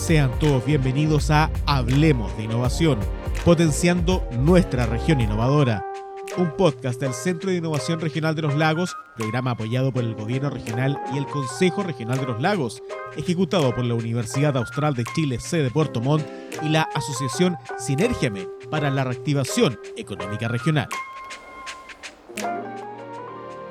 Sean todos bienvenidos a Hablemos de Innovación, potenciando nuestra región innovadora. Un podcast del Centro de Innovación Regional de los Lagos, programa apoyado por el Gobierno Regional y el Consejo Regional de los Lagos, ejecutado por la Universidad Austral de Chile, sede Puerto Montt, y la Asociación Sinergiame para la Reactivación Económica Regional.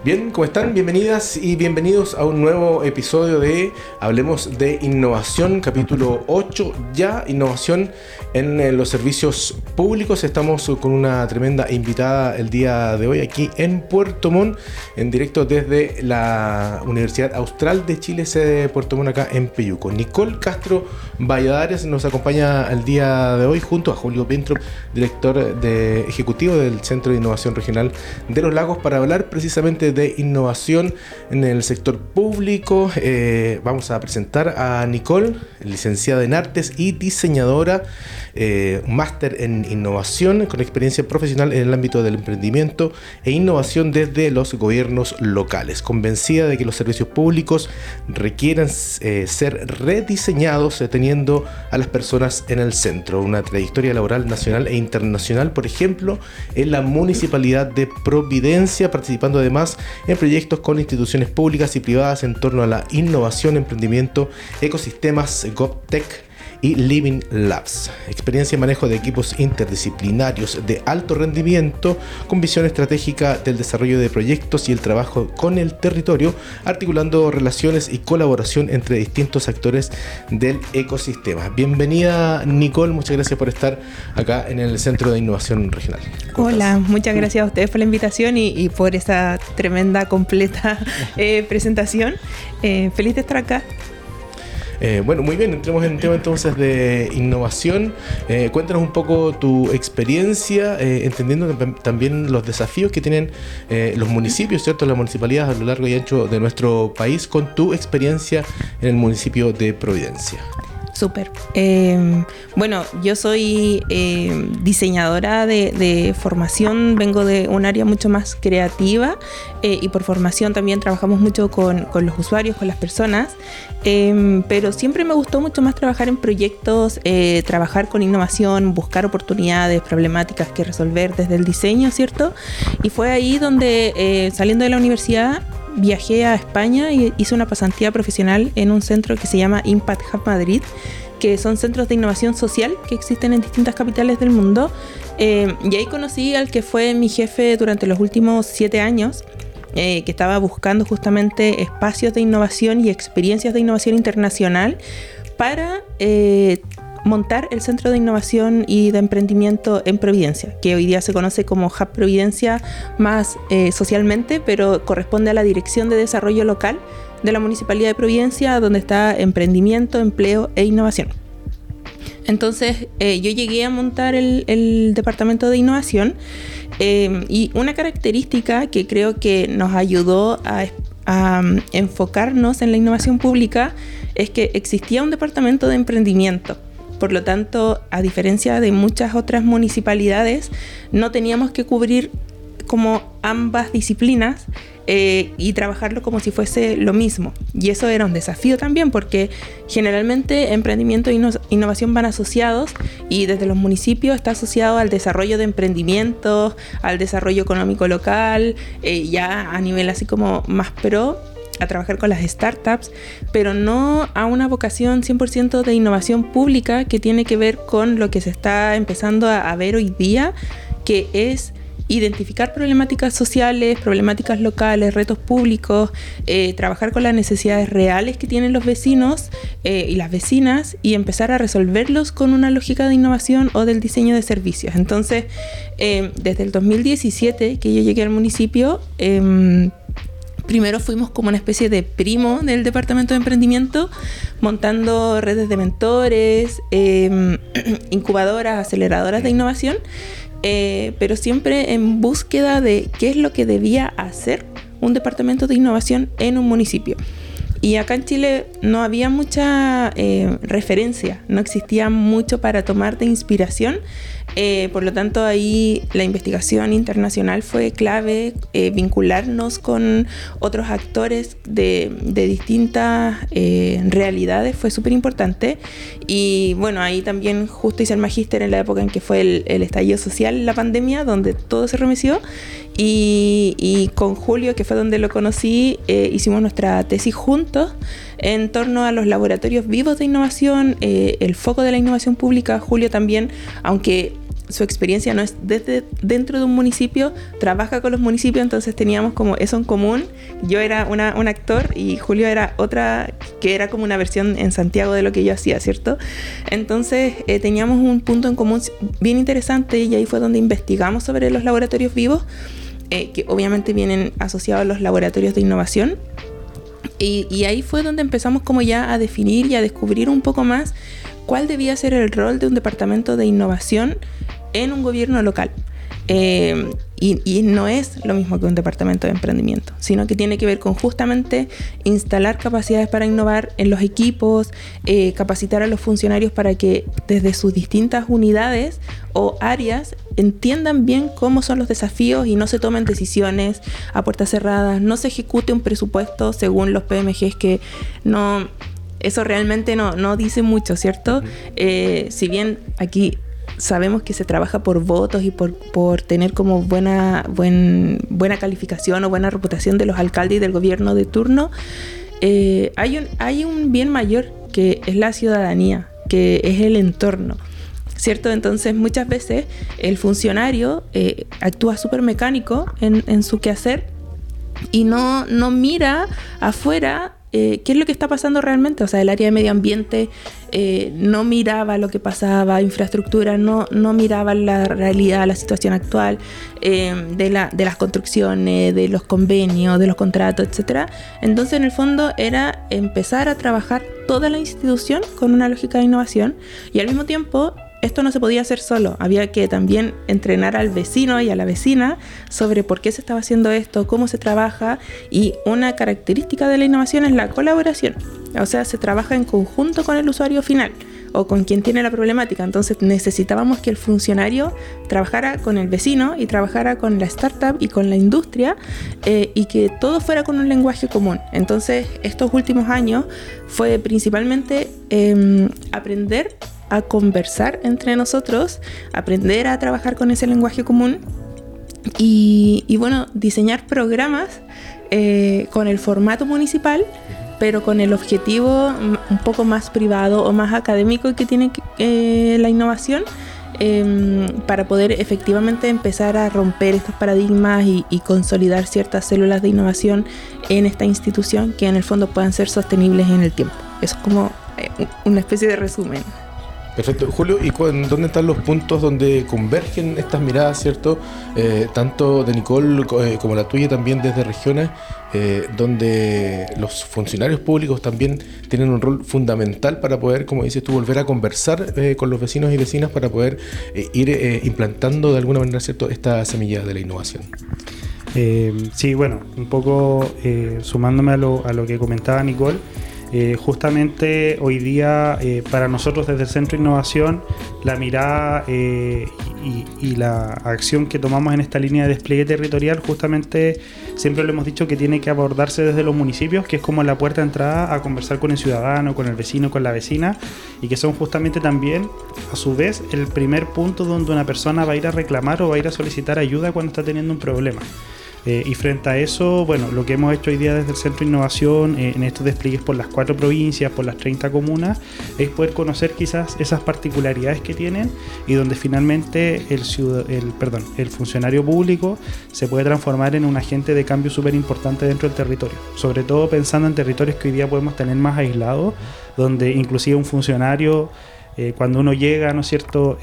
Bien, ¿cómo están? Bienvenidas y bienvenidos a un nuevo episodio de Hablemos de Innovación, capítulo 8, ya innovación en eh, los servicios públicos. Estamos con una tremenda invitada el día de hoy aquí en Puerto Montt, en directo desde la Universidad Austral de Chile, sede de Puerto Montt acá en Peyuco. Nicole Castro Valladares nos acompaña el día de hoy junto a Julio Pintro, director de, ejecutivo del Centro de Innovación Regional de los Lagos, para hablar precisamente de innovación en el sector público. Eh, vamos a presentar a Nicole, licenciada en artes y diseñadora, eh, máster en innovación con experiencia profesional en el ámbito del emprendimiento e innovación desde los gobiernos locales. Convencida de que los servicios públicos requieran eh, ser rediseñados teniendo a las personas en el centro. Una trayectoria laboral nacional e internacional, por ejemplo, en la municipalidad de Providencia, participando además en proyectos con instituciones públicas y privadas en torno a la innovación, emprendimiento, ecosistemas, GovTech y Living Labs. Experiencia en manejo de equipos interdisciplinarios de alto rendimiento con visión estratégica del desarrollo de proyectos y el trabajo con el territorio, articulando relaciones y colaboración entre distintos actores del ecosistema. Bienvenida Nicole, muchas gracias por estar acá en el Centro de Innovación Regional. Hola, muchas gracias a ustedes por la invitación y, por esa tremenda, completa eh, presentación. Eh, feliz de estar acá. Eh, bueno, muy bien, entremos en el tema entonces de innovación. Eh, cuéntanos un poco tu experiencia, eh, entendiendo también los desafíos que tienen los municipios, ¿cierto? Las municipalidades a lo largo y ancho de nuestro país con tu experiencia en el municipio de Providencia. Súper. Em, bueno, yo soy em, diseñadora de, formación, vengo de un área mucho más creativa eh, y por formación también trabajamos mucho con, los usuarios, con las personas, em, pero siempre me gustó mucho más trabajar en proyectos, eh, trabajar con innovación, buscar oportunidades, problemáticas que resolver desde el diseño, ¿cierto? Y fue ahí donde eh, saliendo de la universidad viajé a España y hice una pasantía profesional en un centro que se llama Impact Hub Madrid, que son centros de innovación social que existen en distintas capitales del mundo. Eh, y ahí conocí al que fue mi jefe durante los últimos siete años, eh, que estaba buscando justamente espacios de innovación y experiencias de innovación internacional para eh, montar el Centro de Innovación y de Emprendimiento en Providencia, que hoy día se conoce como Hub Providencia más eh, socialmente, pero corresponde a la Dirección de Desarrollo Local de la Municipalidad de Providencia, donde está emprendimiento, empleo e innovación. Entonces eh, yo llegué a montar el, departamento de innovación eh, y una característica que creo que nos ayudó a, um, enfocarnos en la innovación pública es que existía un departamento de emprendimiento por lo tanto, a diferencia de muchas otras municipalidades, no teníamos que cubrir como ambas disciplinas eh, y trabajarlo como si fuese lo mismo. Y eso era un desafío también porque generalmente emprendimiento e innovación van asociados y desde los municipios está asociado al desarrollo de emprendimientos, al desarrollo económico local, eh, ya a nivel así como más pro a trabajar con las startups, pero no a una vocación 100% de innovación pública que tiene que ver con lo que se está empezando a, ver hoy día, que es identificar problemáticas sociales, problemáticas locales, retos públicos, eh, trabajar con las necesidades reales que tienen los vecinos eh, y las vecinas y empezar a resolverlos con una lógica de innovación o del diseño de servicios. Entonces, eh, desde el 2017 que yo llegué al municipio, em, primero fuimos como una especie de primo del departamento de emprendimiento, montando redes de mentores, em, incubadoras, aceleradoras de innovación, eh, pero siempre en búsqueda de qué es lo que debía hacer un departamento de innovación en un municipio. Y acá en Chile no había mucha eh, referencia, no existía mucho para tomar de inspiración Eh, por lo tanto, ahí la investigación internacional fue clave, eh, vincularnos con otros actores de, distintas eh, realidades fue súper importante. Y bueno, ahí también justo hice el magíster en la época en que fue el, estallido social, la pandemia, donde todo se remeció. Y, con Julio, que fue donde lo conocí, hicimos nuestra tesis juntos en torno a los laboratorios vivos de innovación, eh, el foco de la innovación pública. Julio también, aunque su experiencia no es desde dentro de un municipio, trabaja con los municipios, entonces teníamos como eso en común. Yo era un actor y Julio era otra que era como una versión en Santiago de lo que yo hacía, ¿cierto? Entonces eh, teníamos un punto en común bien interesante y ahí fue donde investigamos sobre los laboratorios vivos eh, que obviamente vienen asociados a los laboratorios de innovación. Y, ahí fue donde empezamos como ya a definir y a descubrir un poco más cuál debía ser el rol de un departamento de innovación en un gobierno local. Eh, y, no es lo mismo que un departamento de emprendimiento, sino que tiene que ver con justamente instalar capacidades para innovar en los equipos, eh, capacitar a los funcionarios para que desde sus distintas unidades o áreas entiendan bien cómo son los desafíos y no se tomen decisiones a puertas cerradas, no se ejecute un presupuesto según los PMGs que no... Eso realmente no, no dice mucho, ¿cierto? Eh, si bien aquí sabemos que se trabaja por votos y por, por tener como buena, buen, buena calificación o buena reputación de los alcaldes y del gobierno de turno, eh, hay, un, hay un bien mayor que es la ciudadanía, que es el entorno. ¿Cierto? Entonces muchas veces el funcionario eh, actúa súper mecánico en, en su quehacer y no, no mira afuera eh, qué es lo que está pasando realmente. O sea, el área de medio ambiente eh, no miraba lo que pasaba, infraestructura no, no miraba la realidad, la situación actual de, la, de las construcciones, de los convenios, de los contratos, etc. Entonces, en el fondo, era empezar a trabajar toda la institución con una lógica de innovación y al mismo tiempo esto no se podía hacer solo, había que también entrenar al vecino y a la vecina sobre por qué se estaba haciendo esto, cómo se trabaja y una característica de la innovación es la colaboración, o sea, se trabaja en conjunto con el usuario final o con quien tiene la problemática, entonces necesitábamos que el funcionario trabajara con el vecino y trabajara con la startup y con la industria eh, y que todo fuera con un lenguaje común. Entonces estos últimos años fue principalmente em, aprender a conversar entre nosotros, aprender a trabajar con ese lenguaje común y, bueno, diseñar programas eh, con el formato municipal, pero con el objetivo un poco más privado o más académico que tiene eh, la innovación. Em, para poder efectivamente empezar a romper estos paradigmas y, y, consolidar ciertas células de innovación en esta institución que en el fondo puedan ser sostenibles en el tiempo. Eso es como eh, una especie de resumen. Perfecto. Julio, ¿y dónde están los puntos donde convergen estas miradas, cierto? Eh, tanto de Nicole eh, como la tuya también desde regiones, eh, donde los funcionarios públicos también tienen un rol fundamental para poder, como dices tú, volver a conversar con los vecinos y vecinas para poder ir implantando de alguna manera, ¿cierto?, esta semilla de la innovación. sí, bueno, un poco sumándome a lo, a lo que comentaba Nicole. Eh, justamente hoy día eh, para nosotros desde el Centro de Innovación la mirada eh, y, la acción que tomamos en esta línea de despliegue territorial justamente siempre lo hemos dicho que tiene que abordarse desde los municipios que es como la puerta de entrada a conversar con el ciudadano, con el vecino, con la vecina y que son justamente también a su vez el primer punto donde una persona va a ir a reclamar o va a ir a solicitar ayuda cuando está teniendo un problema. Eh, y frente a eso, bueno, lo que hemos hecho hoy día desde el Centro de Innovación eh, en estos despliegues por las cuatro provincias, por las 30 comunas, es poder conocer quizás esas particularidades que tienen y donde finalmente el, el, perdón, el funcionario público se puede transformar en un agente de cambio súper importante dentro del territorio. Sobre todo pensando en territorios que hoy día podemos tener más aislados, donde inclusive un funcionario, eh, cuando uno llega, ¿no es cierto?,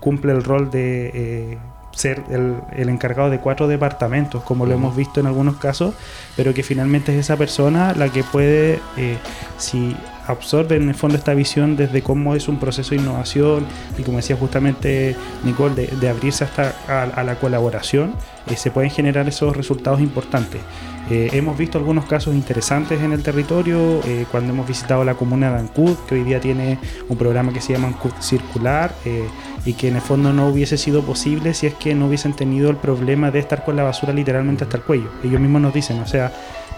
cumple el rol de ser el, encargado de cuatro departamentos, como lo hemos visto en algunos casos, pero que finalmente es esa persona la que puede, eh, si absorben en el fondo esta visión desde cómo es un proceso de innovación y como decía justamente Nicole, de, abrirse hasta a, la colaboración, eh, se pueden generar esos resultados importantes. Eh, hemos visto algunos casos interesantes en el territorio eh, cuando hemos visitado la comuna de Ancud, que hoy día tiene un programa que se llama Ancud Circular y que en el fondo no hubiese sido posible si es que no hubiesen tenido el problema de estar con la basura literalmente hasta el cuello. Ellos mismos nos dicen, o sea,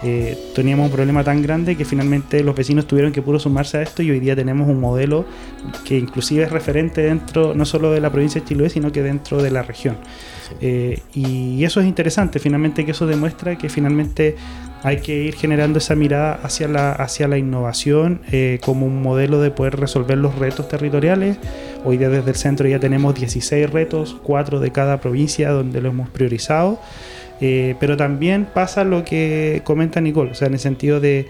eh, teníamos un problema tan grande que finalmente los vecinos tuvieron que puro sumarse a esto y hoy día tenemos un modelo que inclusive es referente dentro no solo de la provincia de Chiloé, sino que dentro de la región. Eh, y eso es interesante, finalmente que eso demuestra que finalmente hay que ir generando esa mirada hacia la, hacia la innovación eh, como un modelo de poder resolver los retos territoriales. Hoy día desde el centro ya tenemos 16 retos, 4 de cada provincia donde lo hemos priorizado. Eh, pero también pasa lo que comenta Nicole, o sea, en el sentido de,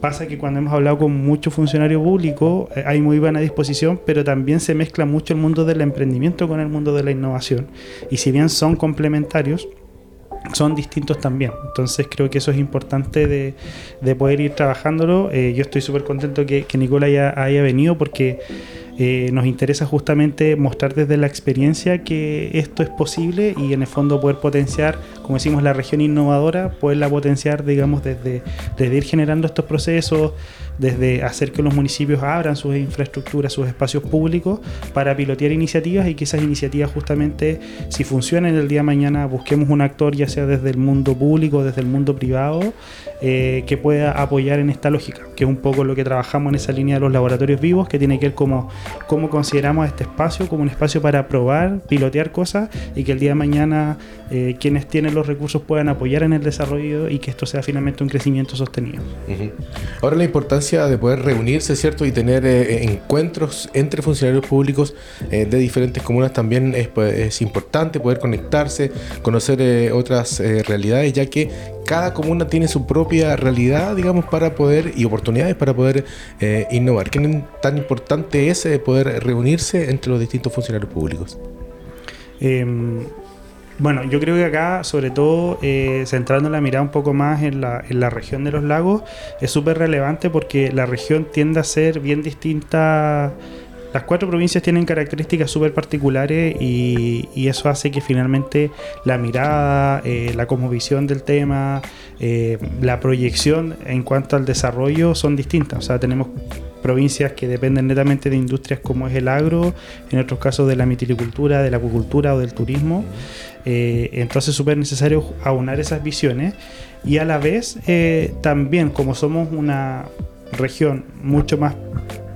pasa que cuando hemos hablado con muchos funcionarios públicos eh, hay muy buena disposición, pero también se mezcla mucho el mundo del emprendimiento con el mundo de la innovación. Y si bien son complementarios, son distintos también. Entonces creo que eso es importante de, poder ir trabajándolo. Eh, yo estoy súper contento que, que Nicola haya venido porque eh, nos interesa justamente mostrar desde la experiencia que esto es posible y en el fondo poder potenciar, como decimos, la región innovadora, poderla potenciar, digamos, desde, desde ir generando estos procesos, desde hacer que los municipios abran sus infraestructuras, sus espacios públicos para pilotear iniciativas y que esas iniciativas justamente, si funcionan el día de mañana, busquemos un actor ya sea desde el mundo público, desde el mundo privado, eh, que pueda apoyar en esta lógica, que es un poco lo que trabajamos en esa línea de los laboratorios vivos, que tiene que ver como cómo consideramos este espacio como un espacio para probar, pilotear cosas y que el día de mañana eh, quienes tienen los recursos puedan apoyar en el desarrollo y que esto sea finalmente un crecimiento sostenido. Ahora la importancia de poder reunirse, ¿cierto? Y tener eh, encuentros entre funcionarios públicos de diferentes comunas también es, pues, es, importante, poder conectarse, conocer otras realidades, ya que cada comuna tiene su propia realidad, digamos, para poder y oportunidades para poder eh, innovar. ¿Qué tan importante es eh, poder reunirse entre los distintos funcionarios públicos? Bueno, yo creo que acá, sobre todo, eh, centrando la mirada un poco más en la, en la región de los lagos, es súper relevante porque la región tiende a ser bien distinta las cuatro provincias tienen características súper particulares y, eso hace que finalmente la mirada, eh, la cosmovisión del tema, eh, la proyección en cuanto al desarrollo son distintas. O sea, tenemos provincias que dependen netamente de industrias como es el agro, en otros casos de la mitilicultura, de la acuicultura o del turismo. Eh, entonces es súper necesario aunar esas visiones y a la vez también como somos una región mucho más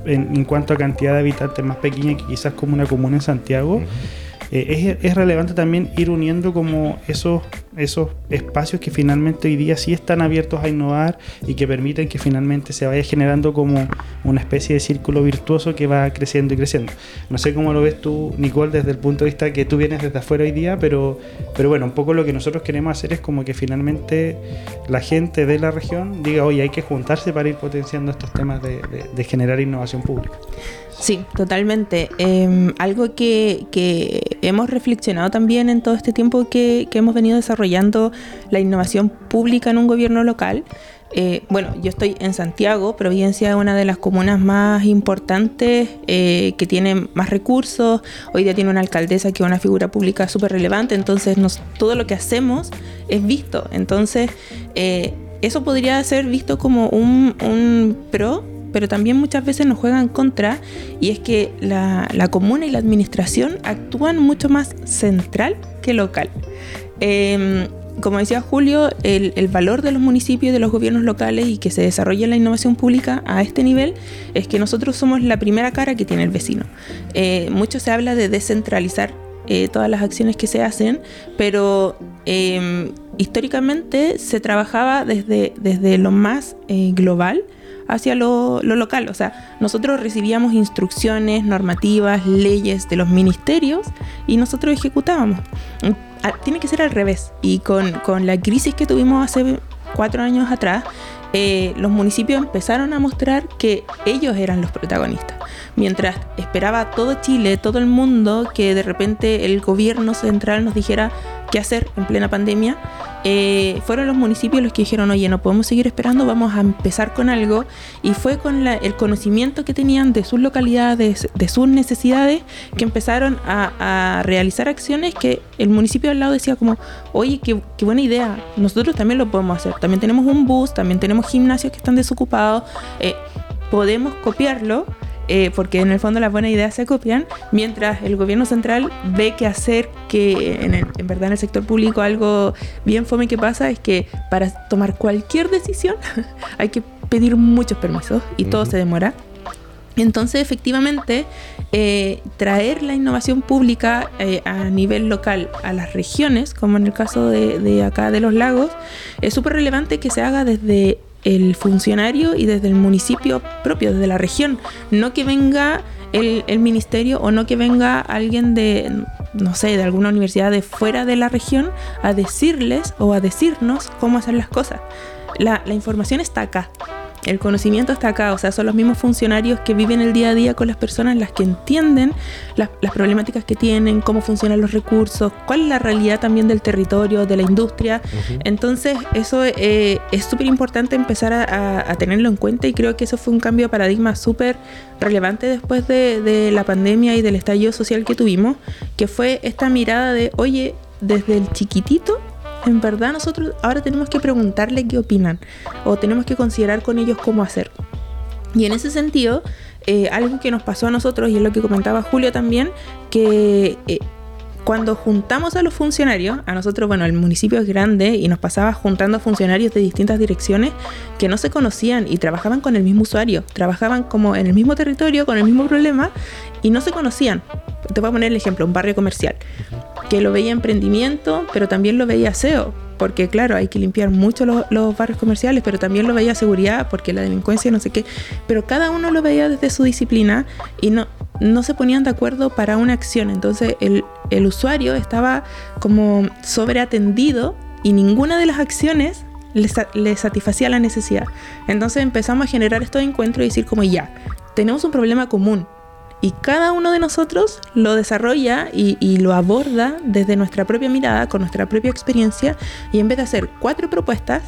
en, cuanto a cantidad de habitantes más pequeña que quizás como una comuna en Santiago, eh, es, relevante también ir uniendo como esos esos espacios que finalmente hoy día sí están abiertos a innovar y que permiten que finalmente se vaya generando como una especie de círculo virtuoso que va creciendo y creciendo. No sé cómo lo ves tú, Nicole, desde el punto de vista que tú vienes desde afuera hoy día, pero, pero bueno, un poco lo que nosotros queremos hacer es como que finalmente la gente de la región diga, oye, hay que juntarse para ir potenciando estos temas de generar innovación pública. Sí, totalmente. Em, algo que, que, hemos reflexionado también en todo este tiempo que, que, hemos venido desarrollando la innovación pública en un gobierno local. Eh, bueno, yo estoy en Santiago, Providencia es una de las comunas más importantes, eh, que tiene más recursos. Hoy día tiene una alcaldesa que es una figura pública súper relevante, entonces nos, todo lo que hacemos es visto. Entonces, eh, eso podría ser visto como un, un pro pero también muchas veces nos juegan contra y es que la, comuna y la administración actúan mucho más central que local. Em, como decía Julio, el, valor de los municipios de los gobiernos locales y que se desarrolle la innovación pública a este nivel es que nosotros somos la primera cara que tiene el vecino. Eh, mucho se habla de descentralizar eh, todas las acciones que se hacen, pero em, históricamente se trabajaba desde, desde lo más eh, global hacia lo, local. O sea, nosotros recibíamos instrucciones, normativas, leyes de los ministerios y nosotros ejecutábamos. Tiene que ser al revés. Y con, la crisis que tuvimos hace cuatro años atrás, eh, los municipios empezaron a mostrar que ellos eran los protagonistas. Mientras esperaba todo Chile, todo el mundo, que de repente el gobierno central nos dijera qué hacer en plena pandemia, eh, fueron los municipios los que dijeron, oye, no podemos seguir esperando, vamos a empezar con algo. Y fue con el conocimiento que tenían de sus localidades, de sus necesidades, que empezaron a, realizar acciones que el municipio al lado decía como, oye, qué, buena idea, nosotros también lo podemos hacer. También tenemos un bus, también tenemos gimnasios que están desocupados, eh, podemos copiarlo eh, porque en el fondo las buenas ideas se copian, mientras el gobierno central ve que hacer que en, verdad en el sector público algo bien fome que pasa es que para tomar cualquier decisión hay que pedir muchos permisos y todo se demora. Entonces, efectivamente, eh, traer la innovación pública eh, a nivel local a las regiones, como en el caso de, de acá de los lagos, es súper relevante que se haga desde el funcionario y desde el municipio propio, desde la región, no que venga el, ministerio o no que venga alguien de, no sé, de alguna universidad de fuera de la región a decirles o a decirnos cómo hacer las cosas. La, información está acá, el conocimiento está acá, o sea, son los mismos funcionarios que viven el día a día con las personas, las que entienden las, problemáticas que tienen, cómo funcionan los recursos, cuál es la realidad también del territorio, de la industria. Entonces, eso eh, es súper importante empezar a, tenerlo en cuenta y creo que eso fue un cambio de paradigma súper relevante después de, de la pandemia y del estallido social que tuvimos, que fue esta mirada de, oye, desde el chiquitito en verdad nosotros ahora tenemos que preguntarle qué opinan o tenemos que considerar con ellos cómo hacer. Y en ese sentido, eh, algo que nos pasó a nosotros, y es lo que comentaba Julio también, que eh, cuando juntamos a los funcionarios, a nosotros, bueno, el municipio es grande y nos pasaba juntando a funcionarios de distintas direcciones que no se conocían y trabajaban con el mismo usuario, trabajaban como en el mismo territorio, con el mismo problema y no se conocían. Te voy a poner el ejemplo, un barrio comercial que lo veía emprendimiento, pero también lo veía SEO, porque claro, hay que limpiar mucho los, barrios comerciales, pero también lo veía seguridad, porque la delincuencia, no sé qué, pero cada uno lo veía desde su disciplina y no, no se ponían de acuerdo para una acción, entonces el, el usuario estaba como sobreatendido y ninguna de las acciones le, le, satisfacía la necesidad. Entonces empezamos a generar estos encuentros y decir como ya, tenemos un problema común, y cada uno de nosotros lo desarrolla y, lo aborda desde nuestra propia mirada, con nuestra propia experiencia, y en vez de hacer cuatro propuestas,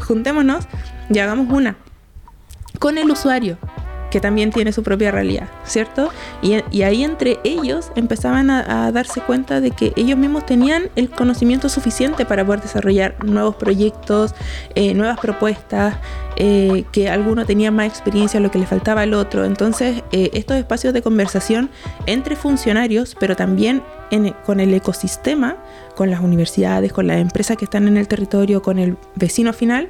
juntémonos y hagamos una con el usuario, que también tiene su propia realidad, ¿cierto? Y, ahí entre ellos empezaban a, darse cuenta de que ellos mismos tenían el conocimiento suficiente para poder desarrollar nuevos proyectos, eh, nuevas propuestas, eh, que alguno tenía más experiencia, lo que le faltaba al otro. Entonces, eh, estos espacios de conversación entre funcionarios, pero también con el ecosistema, con las universidades, con las empresas que están en el territorio, con el vecino final,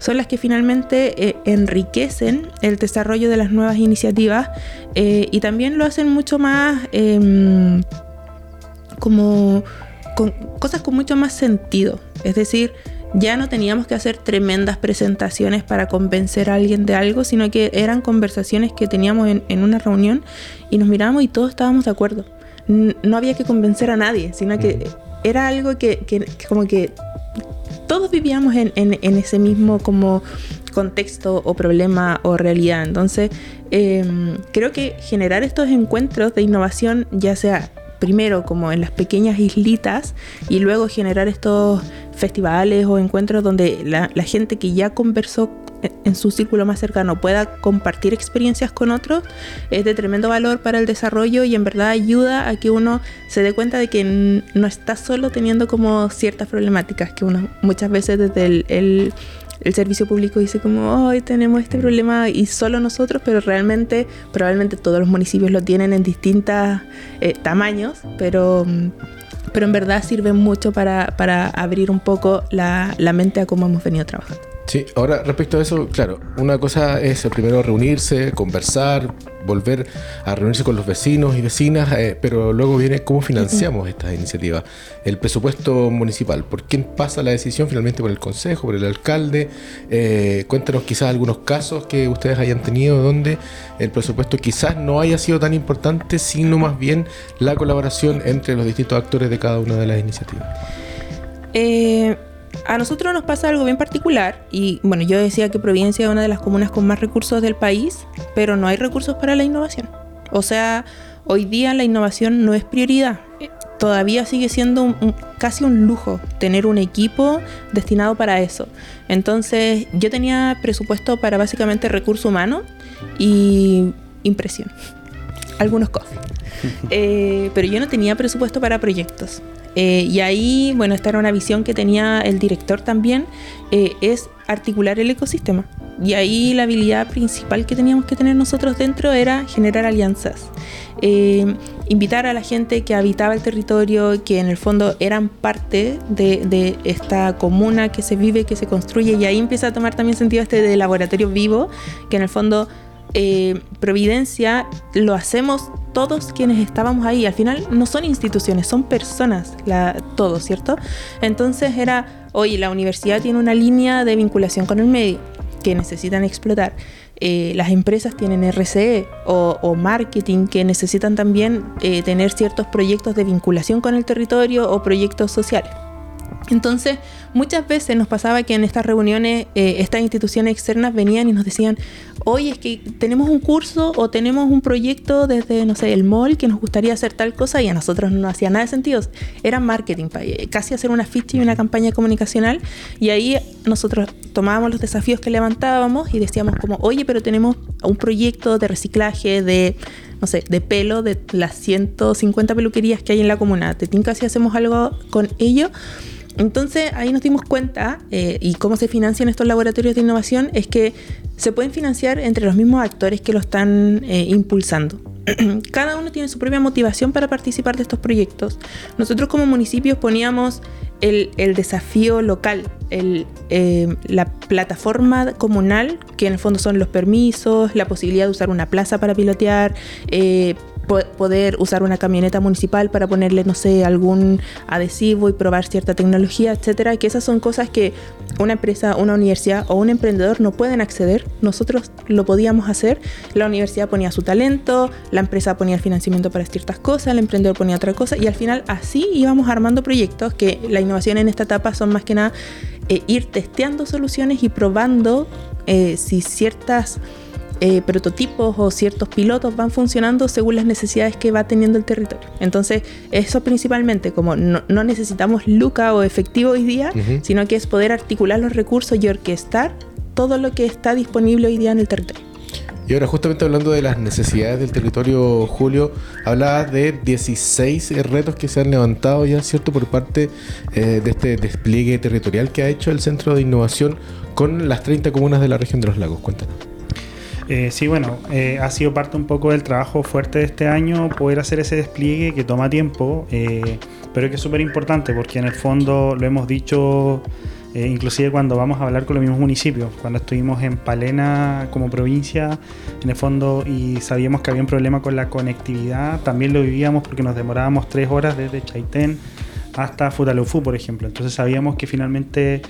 son las que finalmente eh, enriquecen el desarrollo de las nuevas iniciativas eh, y también lo hacen mucho más em, como con cosas con mucho más sentido. Es decir, ya no teníamos que hacer tremendas presentaciones para convencer a alguien de algo, sino que eran conversaciones que teníamos en, una reunión y nos mirábamos y todos estábamos de acuerdo. No había que convencer a nadie, sino que era algo que, que como que todos vivíamos en, ese mismo como contexto o problema o realidad. Entonces, em, creo que generar estos encuentros de innovación, ya sea primero como en las pequeñas islitas y luego generar estos festivales o encuentros donde la, la gente que ya conversó en su círculo más cercano pueda compartir experiencias con otros es de tremendo valor para el desarrollo y en verdad ayuda a que uno se dé cuenta de que no está solo teniendo como ciertas problemáticas que uno muchas veces desde el, servicio público dice como hoy tenemos este problema y solo nosotros pero realmente probablemente todos los municipios lo tienen en distintos eh, tamaños pero pero en verdad sirve mucho para, abrir un poco la, la mente a cómo hemos venido trabajando. Sí, ahora respecto a eso, claro, una cosa es primero reunirse, conversar, volver a reunirse con los vecinos y vecinas, eh, pero luego viene cómo financiamos estas iniciativas. El presupuesto municipal, ¿por quién pasa la decisión finalmente por el consejo, por el alcalde? Eh, cuéntanos quizás algunos casos que ustedes hayan tenido donde el presupuesto quizás no haya sido tan importante, sino más bien la colaboración entre los distintos actores de cada una de las iniciativas. Eh a nosotros nos pasa algo bien particular y bueno, yo decía que Providencia es una de las comunas con más recursos del país, pero no hay recursos para la innovación. O sea, hoy día la innovación no es prioridad. Todavía sigue siendo casi un lujo tener un equipo destinado para eso. Entonces yo tenía presupuesto para básicamente recurso humano y impresión. Algunos cosas. Eh, pero yo no tenía presupuesto para proyectos. Eh, y ahí, bueno, esta era una visión que tenía el director también, eh, es articular el ecosistema. Y ahí la habilidad principal que teníamos que tener nosotros dentro era generar alianzas. invitar a la gente que habitaba el territorio, que en el fondo eran parte de, de, esta comuna que se vive, que se construye, y ahí empieza a tomar también sentido este de laboratorio vivo, que en el fondo eh, Providencia lo hacemos todos quienes estábamos ahí. Al final no son instituciones, son personas, la, todos, ¿cierto? Entonces era, oye, la universidad tiene una línea de vinculación con el medio que necesitan explotar. Eh, las empresas tienen RCE o, marketing que necesitan también eh, tener ciertos proyectos de vinculación con el territorio o proyectos sociales. Entonces, muchas veces nos pasaba que en estas reuniones eh, estas instituciones externas venían y nos decían, oye, es que tenemos un curso o tenemos un proyecto desde, no sé, el mall que nos gustaría hacer tal cosa y a nosotros no hacía nada de sentido. Era marketing, eh, casi hacer una ficha y una campaña comunicacional y ahí nosotros tomábamos los desafíos que levantábamos y decíamos como, oye, pero tenemos un proyecto de reciclaje, de no sé, de pelo de las 150 peluquerías que hay en la comuna. ¿Te tinca si hacemos algo con ello? Entonces ahí nos dimos cuenta, eh, y cómo se financian estos laboratorios de innovación, es que se pueden financiar entre los mismos actores que lo están eh, impulsando. Cada uno tiene su propia motivación para participar de estos proyectos. Nosotros como municipios poníamos el, desafío local, eh, la plataforma comunal, que en el fondo son los permisos, la posibilidad de usar una plaza para pilotear, poder usar una camioneta municipal para ponerle, no sé, algún adhesivo y probar cierta tecnología, etcétera, que esas son cosas que una empresa, una universidad o un emprendedor no pueden acceder. Nosotros lo podíamos hacer. La universidad ponía su talento, la empresa ponía el financiamiento para ciertas cosas, el emprendedor ponía otra cosa y al final así íbamos armando proyectos que la innovación en esta etapa son más que nada eh, ir testeando soluciones y probando eh, si ciertas eh, prototipos o ciertos pilotos van funcionando según las necesidades que va teniendo el territorio. Entonces, eso principalmente, como no, necesitamos luca o efectivo hoy día, sino que es poder articular los recursos y orquestar todo lo que está disponible hoy día en el territorio. Y ahora, justamente hablando de las necesidades del territorio, Julio, hablabas de 16 retos que se han levantado ya, ¿cierto?, por parte eh, de este despliegue territorial que ha hecho el Centro de Innovación con las 30 comunas de la región de los lagos. Cuéntanos. Eh, sí, bueno, eh, ha sido parte un poco del trabajo fuerte de este año poder hacer ese despliegue que toma tiempo, eh, pero que es súper importante porque en el fondo lo hemos dicho inclusive cuando vamos a hablar con los mismos municipios, cuando estuvimos en Palena como provincia, en el fondo, y sabíamos que había un problema con la conectividad, también lo vivíamos porque nos demorábamos tres horas desde Chaitén hasta Futaleufú, por ejemplo. Entonces sabíamos que finalmente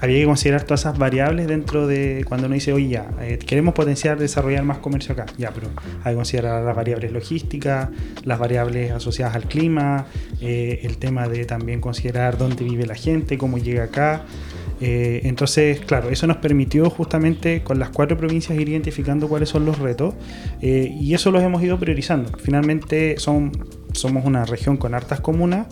había que considerar todas esas variables dentro de cuando uno dice, oye, ya, eh, queremos potenciar, desarrollar más comercio acá. Ya, pero hay que considerar las variables logísticas, las variables asociadas al clima, eh, el tema de también considerar dónde vive la gente, cómo llega acá. Eh, entonces, claro, eso nos permitió justamente con las cuatro provincias ir identificando cuáles son los retos y eso los hemos ido priorizando. Finalmente son, somos una región con hartas comunas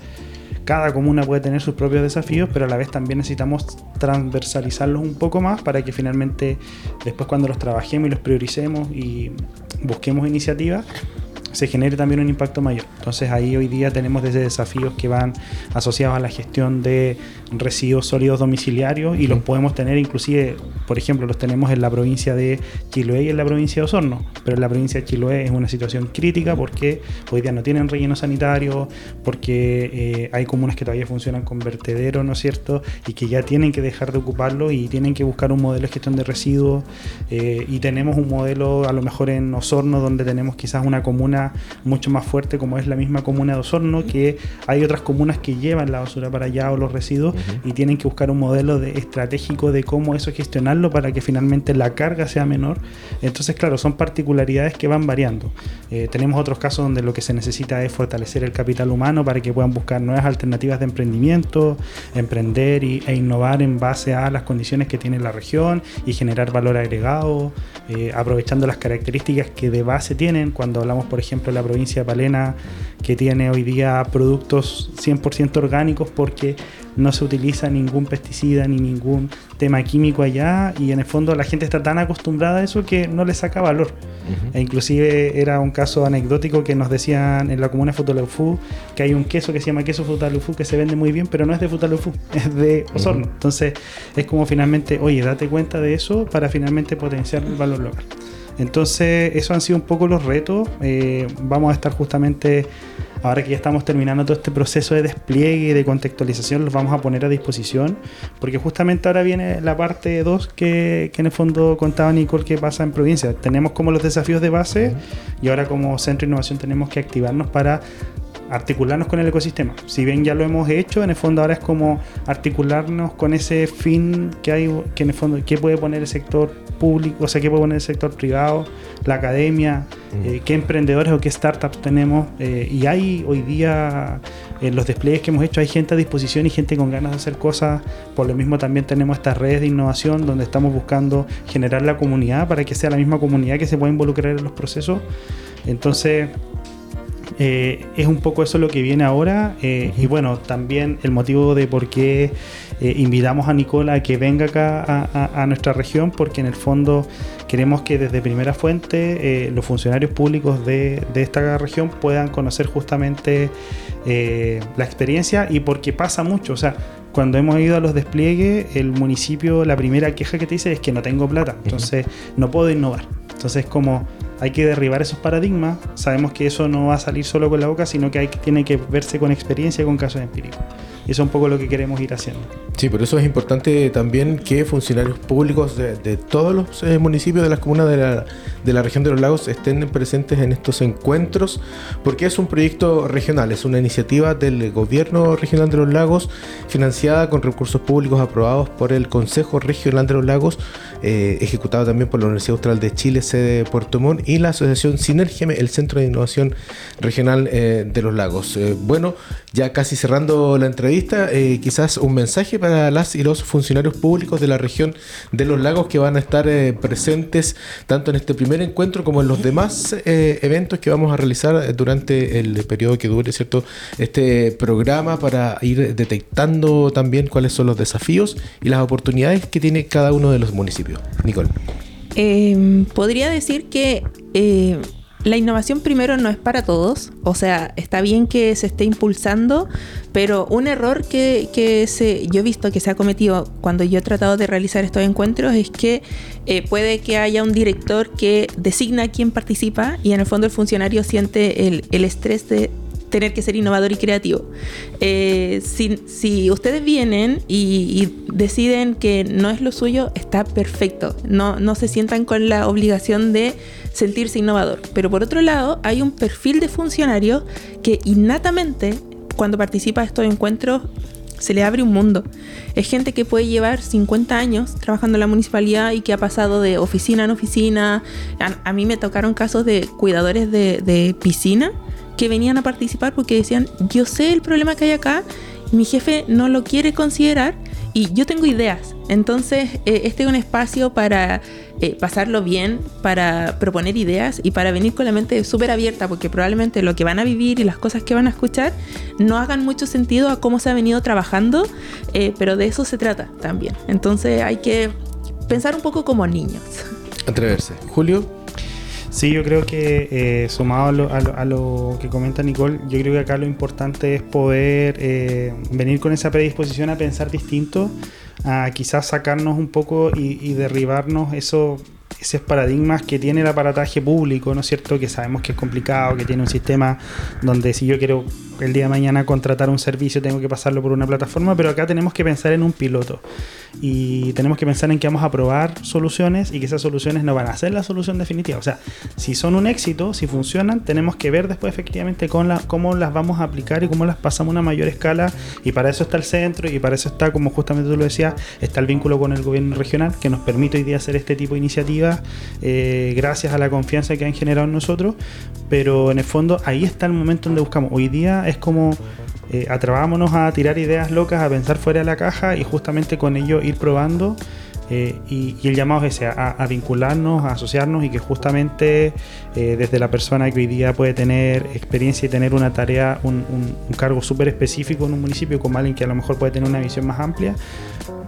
cada comuna puede tener sus propios desafíos, pero a la vez también necesitamos transversalizarlos un poco más para que finalmente después cuando los trabajemos y los prioricemos y busquemos iniciativas, se genere también un impacto mayor. Entonces ahí hoy día tenemos desde desafíos que van asociados a la gestión de residuos sólidos domiciliarios y los podemos tener inclusive, por ejemplo, los tenemos en la provincia de Chiloé y en la provincia de Osorno, pero en la provincia de Chiloé es una situación crítica porque hoy día no tienen relleno sanitario, porque eh, hay comunas que todavía funcionan con vertedero, ¿no es cierto? Y que ya tienen que dejar de ocuparlo y tienen que buscar un modelo de gestión de residuos eh, y tenemos un modelo a lo mejor en Osorno donde tenemos quizás una comuna mucho más fuerte como es la misma comuna de Osorno, que hay otras comunas que llevan la basura para allá o los residuos y tienen que buscar un modelo de, estratégico de cómo eso gestionarlo para que finalmente la carga sea menor. Entonces, claro, son particularidades que van variando. Eh, tenemos otros casos donde lo que se necesita es fortalecer el capital humano para que puedan buscar nuevas alternativas de emprendimiento, emprender y, e innovar en base a las condiciones que tiene la región y generar valor agregado, eh, aprovechando las características que de base tienen cuando hablamos, por ejemplo, ejemplo, la provincia de Palena, que tiene hoy día productos 100% orgánicos porque no se utiliza ningún pesticida ni ningún tema químico allá y en el fondo la gente está tan acostumbrada a eso que no le saca valor. E inclusive era un caso anecdótico que nos decían en la comuna de Futaleufú que hay un queso que se llama queso Futaleufú que se vende muy bien, pero no es de Futaleufú, es de Osorno. Entonces es como finalmente, oye, date cuenta de eso para finalmente potenciar el valor local. Entonces, eso han sido un poco los retos. Eh, vamos a estar justamente, ahora que ya estamos terminando todo este proceso de despliegue y de contextualización, los vamos a poner a disposición, porque justamente ahora viene la parte 2 que, que, en el fondo contaba Nicole que pasa en provincia. Tenemos como los desafíos de base y ahora como centro de innovación tenemos que activarnos para articularnos con el ecosistema. Si bien ya lo hemos hecho, en el fondo ahora es como articularnos con ese fin que hay, que en el fondo, ¿qué puede poner el sector público, o sea, qué puede poner el sector privado, la academia, mm. eh, qué emprendedores o qué startups tenemos. Eh, y hay hoy día, en los despliegues que hemos hecho, hay gente a disposición y gente con ganas de hacer cosas. Por lo mismo también tenemos estas redes de innovación donde estamos buscando generar la comunidad para que sea la misma comunidad que se pueda involucrar en los procesos. Entonces, eh, es un poco eso lo que viene ahora eh, y bueno, también el motivo de por qué eh, invitamos a Nicola a que venga acá a, nuestra región, porque en el fondo queremos que desde primera fuente los funcionarios públicos de, de, esta región puedan conocer justamente la experiencia y porque pasa mucho, o sea, cuando hemos ido a los despliegues, el municipio, la primera queja que te dice es que no tengo plata, entonces no puedo innovar. Entonces, como hay que derribar esos paradigmas. Sabemos que eso no va a salir solo con la boca, sino que hay, tiene que verse con experiencia, con casos empíricos. Y eso es un poco lo que queremos ir haciendo. Sí, por eso es importante también que funcionarios públicos de, todos los eh, municipios de las comunas de la, de la, región de los lagos estén presentes en estos encuentros, porque es un proyecto regional, es una iniciativa del gobierno regional de los lagos, financiada con recursos públicos aprobados por el Consejo Regional de los Lagos, eh, ejecutado también por la Universidad Austral de Chile, sede de Puerto Montt, y la Asociación Sinergiame, el Centro de Innovación Regional eh, de los Lagos. bueno, ya casi cerrando la entrevista, quizás un mensaje para las y los funcionarios públicos de la región de los lagos que van a estar eh, presentes tanto en este primer encuentro como en los demás eh, eventos que vamos a realizar durante el periodo que dure cierto este programa para ir detectando también cuáles son los desafíos y las oportunidades que tiene cada uno de los municipios. Nicole. Em, podría decir que eh, la innovación primero no es para todos, o sea, está bien que se esté impulsando, pero un error que, yo he visto que se ha cometido cuando yo he tratado de realizar estos encuentros es que eh, puede que haya un director que designa a quien participa y en el fondo el funcionario siente el estrés de tener que ser innovador y creativo. Eh, si, ustedes vienen y, deciden que no es lo suyo, está perfecto. No, no se sientan con la obligación de sentirse innovador. Pero por otro lado, hay un perfil de funcionario que innatamente, cuando participa de estos encuentros, se le abre un mundo. Es gente que puede llevar 50 años trabajando en la municipalidad y que ha pasado de oficina en oficina. A, mí me tocaron casos de cuidadores de, de piscina que venían a participar porque decían, yo sé el problema que hay acá, mi jefe no lo quiere considerar y yo tengo ideas. Entonces, eh, este es un espacio para eh, pasarlo bien, para proponer ideas y para venir con la mente súper abierta, porque probablemente lo que van a vivir y las cosas que van a escuchar no hagan mucho sentido a cómo se ha venido trabajando, eh, pero de eso se trata también. Entonces, hay que pensar un poco como niños. Atreverse. Julio. Sí, yo creo que eh, sumado a lo, que comenta Nicole, yo creo que acá lo importante es poder eh, venir con esa predisposición a pensar distinto, a quizás sacarnos un poco y, derribarnos eso, esos paradigmas que tiene el aparataje público, ¿no es cierto? Que sabemos que es complicado, que tiene un sistema donde si yo quiero el día de mañana contratar un servicio tengo que pasarlo por una plataforma, pero acá tenemos que pensar en un piloto y tenemos que pensar en que vamos a probar soluciones y que esas soluciones no van a ser la solución definitiva. O sea, si son un éxito, si funcionan, tenemos que ver después efectivamente con la, cómo las vamos a aplicar y cómo las pasamos a una mayor escala y para eso está el centro y para eso está, como justamente tú lo decías, está el vínculo con el gobierno regional que nos permite hoy día hacer este tipo de iniciativas eh, gracias a la confianza que han generado en nosotros, pero en el fondo ahí está el momento donde buscamos. Hoy día es como eh, a tirar ideas locas, a pensar fuera de la caja y justamente con ello ir probando Eh, y, el llamado es ese, a, vincularnos, a asociarnos y que justamente eh, desde la persona que hoy día puede tener experiencia y tener una tarea, un, un cargo súper específico en un municipio, como alguien que a lo mejor puede tener una visión más amplia,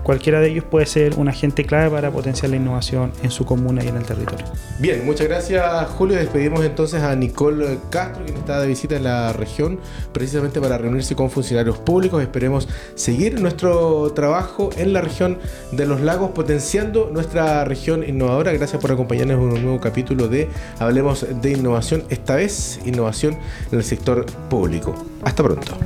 cualquiera de ellos puede ser un agente clave para potenciar la innovación en su comuna y en el territorio. Bien, muchas gracias Julio. Despedimos entonces a Nicole Castro, quien está de visita en la región, precisamente para reunirse con funcionarios públicos. Esperemos seguir nuestro trabajo en la región de los lagos, potenciando nuestra región innovadora. Gracias por acompañarnos en un nuevo capítulo de Hablemos de Innovación, esta vez innovación en el sector público. Hasta pronto.